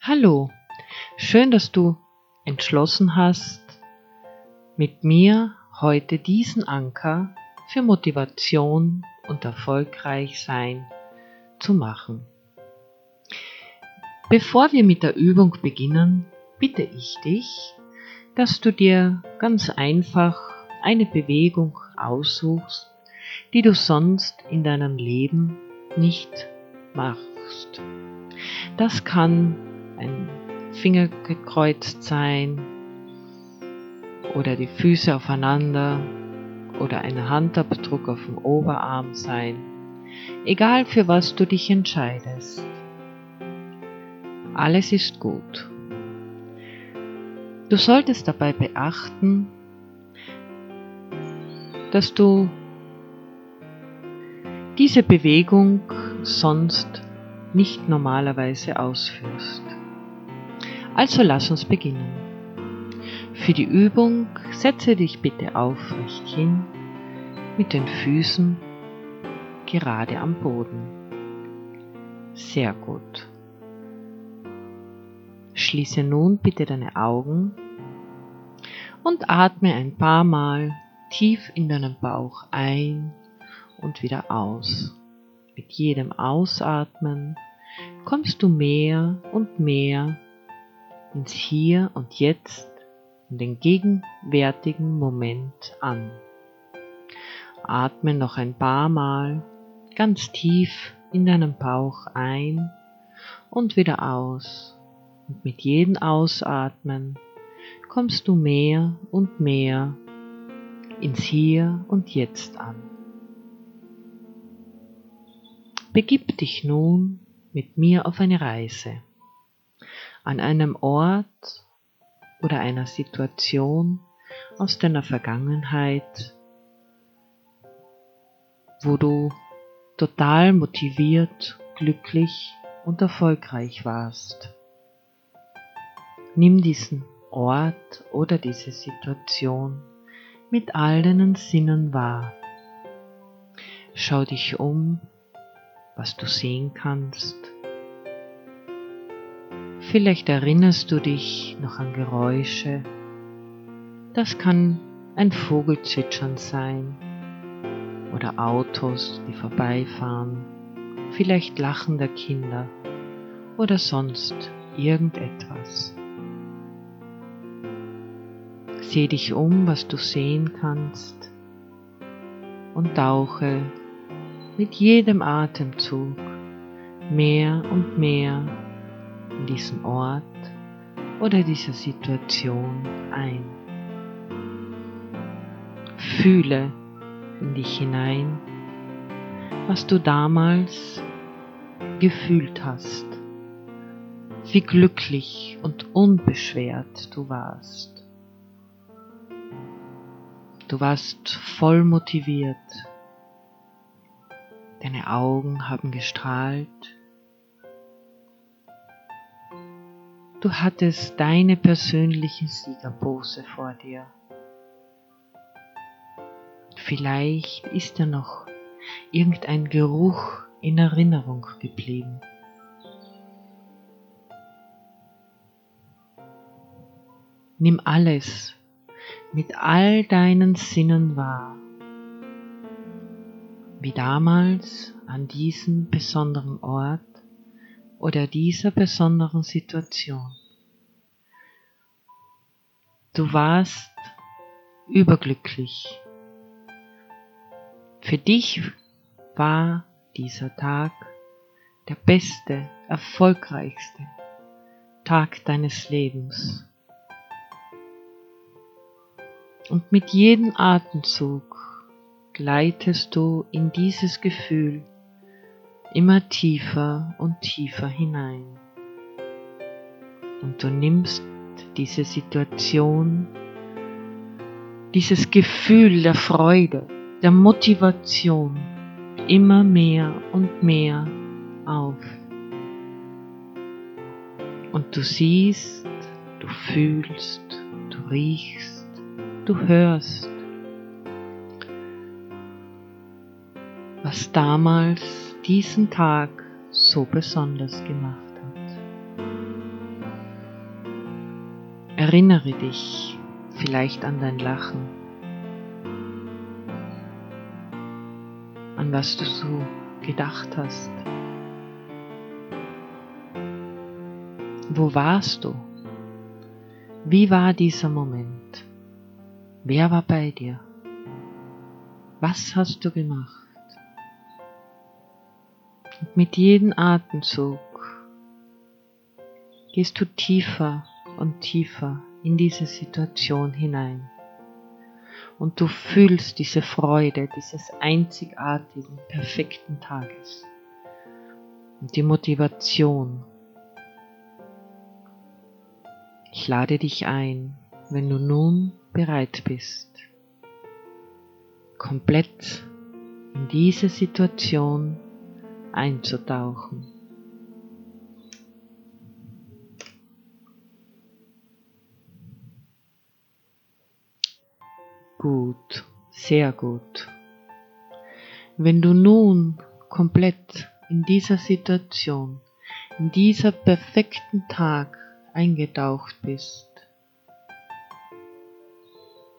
Hallo, schön, dass du entschlossen hast, mit mir heute diesen Anker für Motivation und erfolgreich sein zu machen. Bevor wir mit der Übung beginnen, bitte ich dich, dass du dir ganz einfach eine Bewegung aussuchst, die du sonst in deinem Leben nicht machst. Das kann ein Finger gekreuzt sein oder die Füße aufeinander oder ein Handabdruck auf dem Oberarm sein. Egal für was du dich entscheidest. Alles ist gut. Du solltest dabei beachten, dass du diese Bewegung sonst nicht normalerweise ausführst. Also lass uns beginnen. Für die Übung setze dich bitte aufrecht hin mit den Füßen gerade am Boden. Sehr gut. Schließe nun bitte deine Augen und atme ein paar Mal tief in deinen Bauch ein und wieder aus. Mit jedem Ausatmen kommst du mehr und mehr ins Hier und Jetzt, in den gegenwärtigen Moment an. Atme noch ein paar Mal ganz tief in deinen Bauch ein und wieder aus. Und mit jedem Ausatmen kommst du mehr und mehr ins Hier und Jetzt an. Begib dich nun mit mir auf eine Reise an einem Ort oder einer Situation aus deiner Vergangenheit, wo du total motiviert, glücklich und erfolgreich warst. Nimm diesen Ort oder diese Situation mit all deinen Sinnen wahr. Schau dich um, was du sehen kannst. Vielleicht erinnerst du dich noch an Geräusche. Das kann ein Vogelzwitschern sein oder Autos, die vorbeifahren, vielleicht Lachen der Kinder oder sonst irgendetwas. Seh dich um, was du sehen kannst und tauche mit jedem Atemzug mehr und mehr in diesen Ort oder dieser Situation ein. Fühle in dich hinein, was du damals gefühlt hast, wie glücklich und unbeschwert du warst. Du warst voll motiviert. Deine Augen haben gestrahlt. Du hattest deine persönliche Siegerpose vor dir. Vielleicht ist dir noch irgendein Geruch in Erinnerung geblieben. Nimm alles, mit all deinen Sinnen wahr, wie damals an diesem besonderen Ort oder dieser besonderen Situation. Du warst überglücklich. Für dich war dieser Tag der beste, erfolgreichste Tag deines Lebens. Und mit jedem Atemzug gleitest du in dieses Gefühl immer tiefer und tiefer hinein. Und du nimmst diese Situation, dieses Gefühl der Freude, der Motivation immer mehr und mehr auf. Und du siehst, du fühlst, du riechst, du hörst, was damals diesen Tag so besonders gemacht hat. Erinnere dich vielleicht an dein Lachen, an was du so gedacht hast. Wo warst du? Wie war dieser Moment? Wer war bei dir? Was hast du gemacht? Und mit jedem Atemzug gehst du tiefer und tiefer in diese Situation hinein. Und du fühlst diese Freude dieses einzigartigen, perfekten Tages. Und die Motivation. Ich lade dich ein, wenn du nun bereit bist, komplett in diese Situation einzutauchen. Gut, sehr gut. Wenn du nun komplett in dieser Situation, in dieser perfekten Tag eingetaucht bist,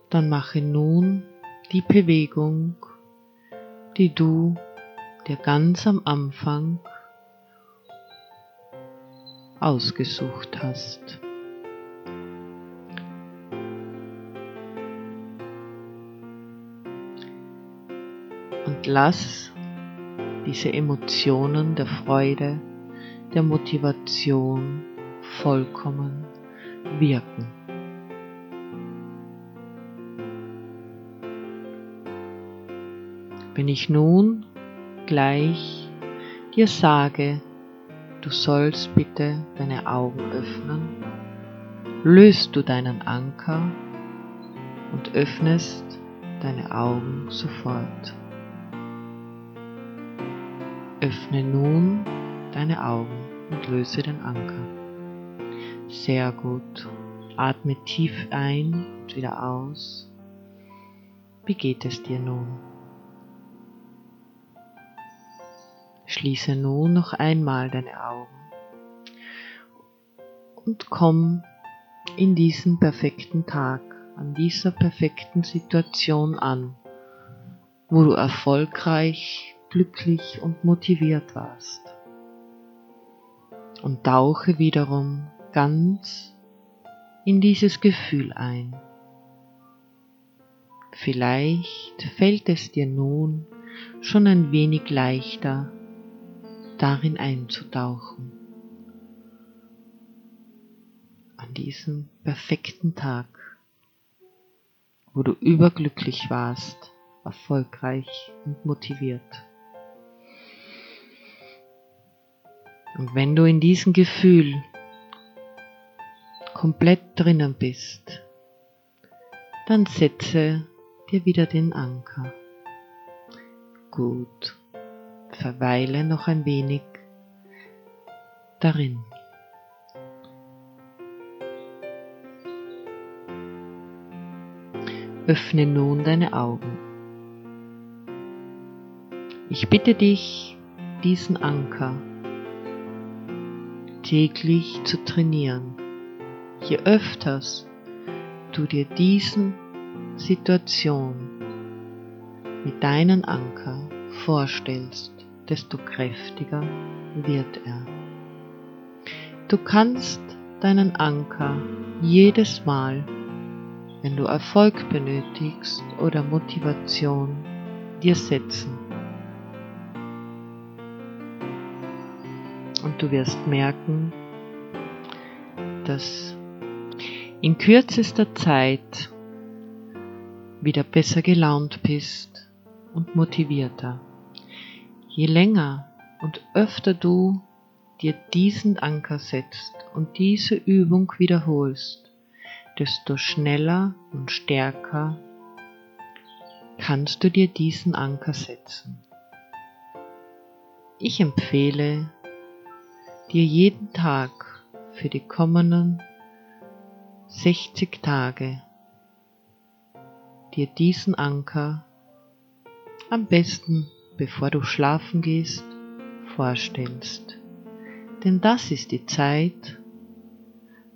dann mache nun die Bewegung, die du dir ganz am Anfang ausgesucht hast. und lass diese Emotionen der Freude, der Motivation vollkommen wirken. Wenn ich nun gleich dir sage, du sollst bitte deine Augen öffnen, löst du deinen Anker und öffnest deine Augen sofort. Öffne nun deine Augen und löse den Anker. Sehr gut. Atme tief ein und wieder aus. Wie geht es dir nun? Schließe nun noch einmal deine Augen und komm in diesen perfekten Tag, an dieser perfekten Situation an, wo du erfolgreich glücklich und motiviert warst. Und tauche wiederum ganz in dieses Gefühl ein. Vielleicht fällt es dir nun schon ein wenig leichter, darin einzutauchen. An diesem perfekten Tag, wo du überglücklich warst, erfolgreich und motiviert. Und wenn du in diesem Gefühl komplett drinnen bist, dann setze dir wieder den Anker. Gut, verweile noch ein wenig darin. Öffne nun deine Augen. Ich bitte dich, diesen Anker täglich zu trainieren. Je öfters du dir diesen Situation mit deinen Anker vorstellst, desto kräftiger wird er. Du kannst deinen Anker jedes Mal, wenn du Erfolg benötigst oder Motivation, dir setzen. und du wirst merken, dass in kürzester Zeit wieder besser gelaunt bist und motivierter. Je länger und öfter du dir diesen Anker setzt und diese Übung wiederholst, desto schneller und stärker kannst du dir diesen Anker setzen. Ich empfehle dir jeden Tag für die kommenden 60 Tage dir diesen Anker am besten bevor du schlafen gehst vorstellst. Denn das ist die Zeit,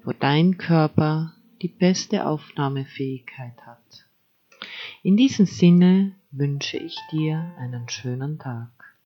wo dein Körper die beste Aufnahmefähigkeit hat. In diesem Sinne wünsche ich dir einen schönen Tag.